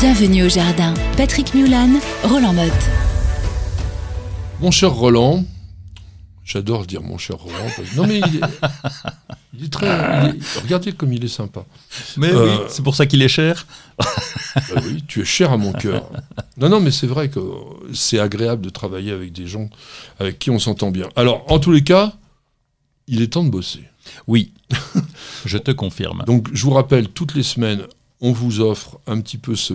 Bienvenue au jardin. Patrick Mulan, Roland Motte. Mon cher Roland, j'adore dire mon cher Roland. parce- Non mais il est, il est très... il est- regardez comme il est sympa. Mais Euh, oui, c'est pour ça qu'il est cher. Bah oui, tu es cher à mon cœur. Non, non, mais c'est vrai que c'est agréable de travailler avec des gens avec qui on s'entend bien. Alors, en tous les cas, il est temps de bosser. Oui, je te confirme. Donc, je vous rappelle, toutes les semaines, on vous offre un petit peu ce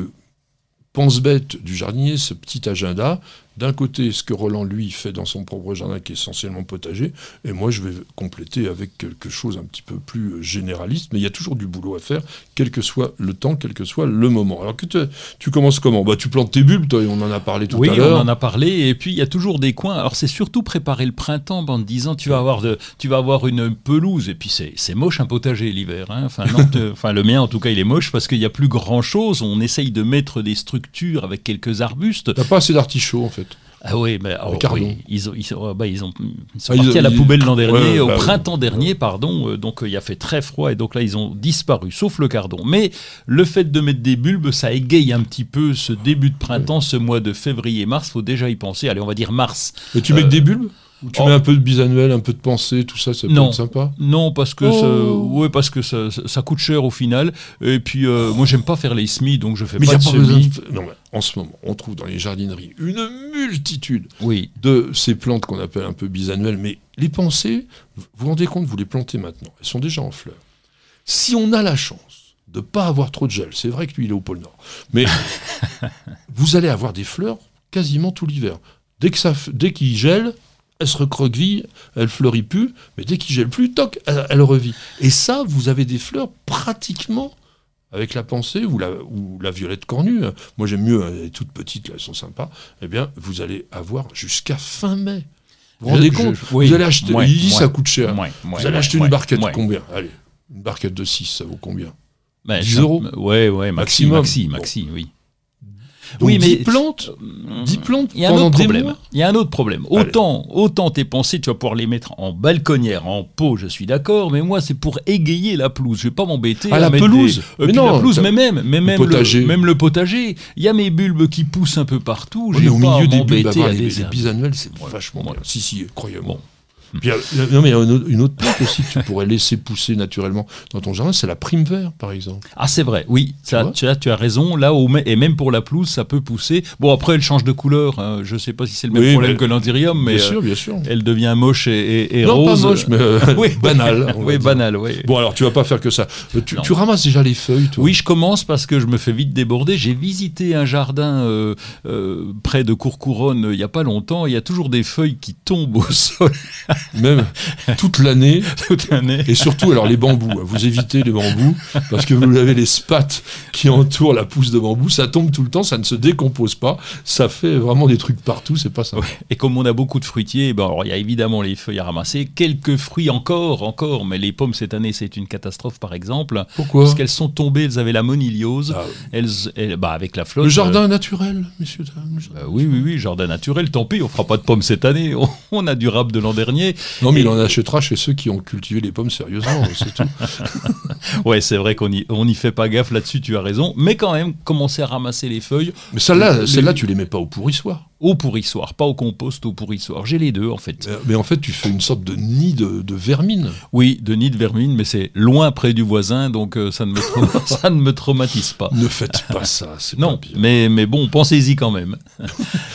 pense-bête du jardinier, ce petit agenda. D'un côté, ce que Roland, lui, fait dans son propre jardin, qui est essentiellement potager, et moi, je vais compléter avec quelque chose un petit peu plus euh, généraliste, mais il y a toujours du boulot à faire, quel que soit le temps, quel que soit le moment. Alors, que tu, tu commences comment? Bah, Tu plantes tes bulbes, toi, et on en a parlé tout oui, à on l'heure. en a parlé. Et puis, il y a toujours des coins. Alors, c'est surtout préparer le printemps en te disant tu vas avoir, de, tu vas avoir une pelouse. Et puis, c'est moche un potager l'hiver. hein. Enfin, le mien, en tout cas, il est moche parce qu'il n'y a plus grand-chose. On essaye de mettre des structures avec quelques arbustes. T'as pas assez d'artichauts, en fait. Ah oui, mais alors, cardon. oui, ils, ont, ils, sont, bah, ils, ont, ils sont Ah, ils- partis à la poubelle l'an dernier, ouais, au bah, printemps dernier, pardon. euh, donc euh, il a fait très froid et donc là ils ont disparu, sauf le cardon. Mais le fait de mettre des bulbes, ça égaye un petit peu ce début de printemps, ce mois de février-mars. Faut déjà y penser. Allez, on va dire mars. Et tu mets que des bulbes? Tu oh. mets un peu de bisannuel, un peu de pensée, tout ça, ça peut Non. être sympa Non, parce que Oh. ça, ouais, parce que ça, ça- ça coûte cher au final. Et puis euh, moi j'aime pas faire les semis, donc je fais Mais pas de pas semis. de... Non, mais en ce moment, on trouve dans les jardineries une multitude Oui, de ces plantes qu'on appelle un peu bisannuelles, mais les pensées, vous vous rendez compte, vous les plantez maintenant, elles sont déjà en fleurs. Si on a la chance de ne pas avoir trop de gel, c'est vrai que lui il est au pôle Nord, mais vous allez avoir des fleurs quasiment tout l'hiver. Dès que ça, f- dès qu'il gèle, elle se recroqueville, elle fleurit plus, mais dès qu'il gèle plus, toc, elle, elle revit. Et ça, vous avez des fleurs pratiquement avec la pensée ou la, ou la violette cornue. Moi j'aime mieux, elle est toute petite, là, elles sont sympas. Eh bien, vous allez avoir jusqu'à fin mai. Vous vous rendez Je- compte je- oui. Vous allez acheter, ça coûte cher. Vous allez acheter une barquette combien Allez, une barquette de 6, ça vaut combien Ouais, 10 ça- euros Ouais, ouais, maxi, Maximum. maxi, Bon. maxi, oui. Donc, Oui, 10 mais- plantes, 10 plantes Il y a un autre des problème. mois Il y a un autre problème. Autant, autant tes pensées, tu vas pouvoir les mettre en balconnière, en pot, je suis d'accord, mais moi c'est pour égayer la pelouse. Je vais pas m'embêter. Ah, à la mettre pelouse des- Mais Euh, non, la pelouse, mais même, mais même le potager. même le potager. Il y a mes bulbes qui poussent un peu partout. J'ai au pas milieu des bulbes, à herber. bisannuels, c'est Ouais. vachement. Si, si, croyez-moi. Bon. Puis, a- non, mais il y a une autre, plante aussi que tu pourrais laisser pousser naturellement dans ton jardin, c'est la prime vert, par exemple. Ah, c'est vrai, oui, ça, tu, as, tu as raison. Là, au, et même pour la pelouse, ça peut pousser. Bon, après, elle change de couleur. hein. Je sais pas si c'est le même Oui, problème mais- que l'antirium, mais bien euh, sûr, bien sûr. elle devient moche et, et- et non, rose. pas moche, mais euh, Oui, banal. on va Oui, oui. Bon, alors tu vas pas faire que ça. Euh, Tu, ramasses déjà les feuilles, toi Oui, je commence parce que je me fais vite déborder. J'ai visité un jardin euh, euh, près de Courcouronne euh, il y a pas longtemps. Il y a toujours des feuilles qui tombent au sol Même toute l'année. toute l'année. Et surtout, alors les bambous. hein. Vous évitez les bambous parce que vous avez les spats qui entourent la pousse de bambou. Ça tombe tout le temps, ça ne se décompose pas. Ça fait vraiment des trucs partout, c'est pas ça. Et comme on a beaucoup de fruitiers, ben alors il y a évidemment les feuilles à ramasser, quelques fruits encore, encore, mais les pommes cette année c'est une catastrophe par exemple, Pourquoi parce qu'elles sont tombées, elles avaient la moniliose, Ah, elles, elles- bah avec la flotte. Le jardin naturel, messieurs, dames. euh, jardin. euh, oui, oui, oui, jardin naturel, tant pis, on fera pas de pommes cette année, on, on a du rap de l'an dernier. Non, mais Et- il en achètera chez ceux qui ont cultivé les pommes sérieusement, c'est tout. Ouais, c'est vrai qu'on y, on y fait pas gaffe là-dessus, tu as raison, mais quand même, commencer à ramasser les feuilles Mais celle-là, Les- celle-là, tu les mets pas au pourrissoir. Au pourrissoir, pas au compost, au pourrissoir. J'ai les deux en fait. Mais en fait, tu fais une sorte de nid de, de vermine. Oui, de nid de vermine, mais c'est loin près du voisin, donc euh, ça, ne me ça ne me traumatise pas. Ne faites pas ça, c'est Non, pas bien. mais, mais bon, pensez-y quand même.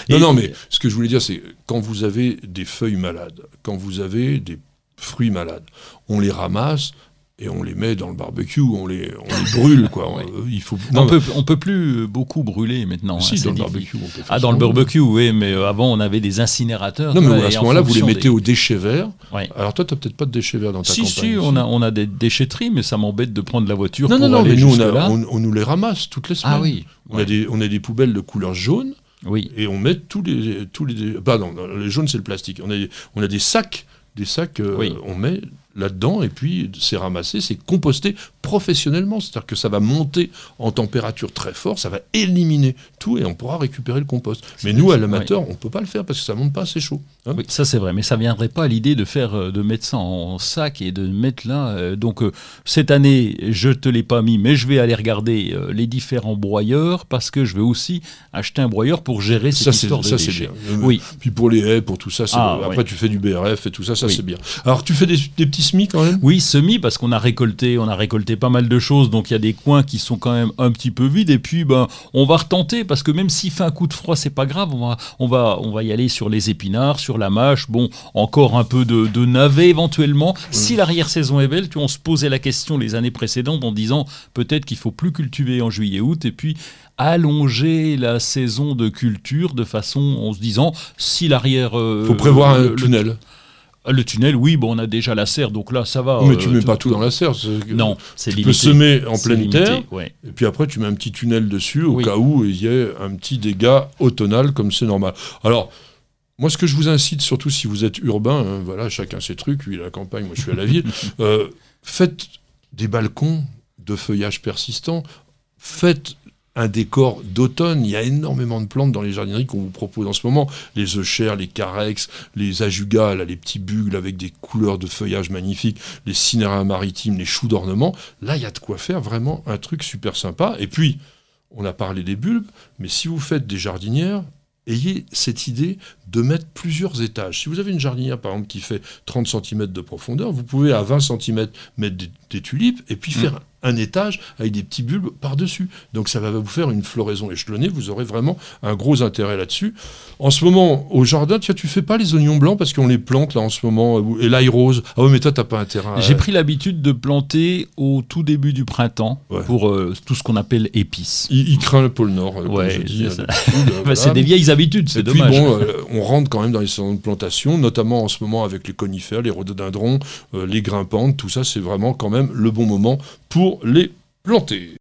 Non, non, mais ce que je voulais dire, c'est quand vous avez des feuilles malades, quand vous avez des fruits malades, on les ramasse et on les met dans le barbecue, on les, on les brûle, quoi. Ouais. Euh, Il faut. on Non, peut, on peut plus euh, beaucoup brûler maintenant. si, hein, dans le barbecue, on peut faire Ah, dans le barbecue, oui, mais euh, avant on avait des incinérateurs. Non, mais ouais, à ce en moment-là, vous les mettez des- aux déchets verts. Ouais. Alors toi, tu peut-être pas de déchets verts dans ta Si, campagne. si, on a, on a des déchetteries, mais ça m'embête de prendre la voiture Non, pour non, non, aller mais nous, on, a- on- on nous les ramasse toutes les semaines. Ah oui, On, a des, on a des poubelles de couleur jaune oui. et on met tous les. Tous les pardon, les jaunes, c'est le plastique. On a, des- on a des sacs, des sacs, euh, Oui. on met là-dedans et puis c'est ramassé, c'est composté professionnellement, c'est-à-dire que ça va monter en température très fort, ça va éliminer tout et on pourra récupérer le compost. Mais nous, à l'amateur, on ne peut pas le faire parce que ça monte pas assez chaud. hein. oui, ça c'est vrai, mais ça viendrait pas à l'idée de faire, euh, de mettre ça en sac et de mettre là. euh, donc euh, cette année, je te l'ai pas mis, mais je vais aller regarder les différents broyeurs parce que je vais aussi acheter un broyeur pour gérer cette Ça, histoire de ça, c'est déchets. bien. Oui. Puis pour les haies, pour tout ça, Ah, après tu fais du BRF et tout ça, ça c'est bien. Alors tu fais des, des petits quand même Oui, semi parce qu'on a récolté, on a récolté pas mal de choses, donc il y a des coins qui sont quand même un petit peu vides. Et puis, ben, on va retenter parce que même s'il fait un coup de froid, c'est pas grave. On va, on va, on va y aller sur les épinards, sur la mâche. Bon, encore un peu de, de navet éventuellement. Si l'arrière-saison est belle, tu vois, on se posait la question les années précédentes en disant peut-être qu'il faut plus cultiver en juillet-août et puis allonger la saison de culture de façon en se disant si l'arrière Il faut prévoir un le- tunnel. le tunnel, oui, bon, on a déjà la serre, donc là, ça va. mais tu euh, mets tu- pas tout dans la serre. Non, c'est Tu limité. peux semer en pleine limité, terre, ouais. et puis après tu mets un petit tunnel dessus au Oui. cas où il y ait un petit dégât automnal comme c'est normal. Alors, moi ce que je vous incite, surtout si vous êtes urbain, hein, voilà, chacun ses trucs, lui à la campagne, moi je suis à la ville, euh, faites des balcons de feuillage persistant, faites un décor d'automne. Il y a énormément de plantes dans les jardineries qu'on vous propose en ce moment. Les euchères, les carex, les ajugas, là, les petits bugles avec des couleurs de feuillage magnifiques, les cinérins maritimes, les choux d'ornement. Là, il y a de quoi faire vraiment un truc super sympa. Et puis, on a parlé des bulbes, mais si vous faites des jardinières, ayez cette idée de mettre plusieurs étages. Si vous avez une jardinière, par exemple, qui fait 30 cm de profondeur, vous pouvez à 20 cm mettre des, des tulipes et puis faire un étage avec des petits bulbes par-dessus. Donc ça va vous faire une floraison échelonnée, vous aurez vraiment un gros intérêt là-dessus. En ce moment, au jardin, tiens, tu fais pas les oignons blancs parce qu'on les plante là en ce moment, euh, et l'ail rose. Ah oui, mais toi, t'as pas un terrain. à- J'ai pris l'habitude de planter au tout début du printemps Ouais. pour euh, tout ce qu'on appelle épices. Il, il craint le pôle Nord, euh, comme Ouais, je dis. c'est Bah, voilà. Des vieilles habitudes, c'est puis dommage. bon, euh, on rentre quand même dans les saisons de plantation, notamment en ce moment avec les conifères, les rhododendrons, euh, les grimpantes, tout ça, c'est vraiment quand même le bon moment pour les planter.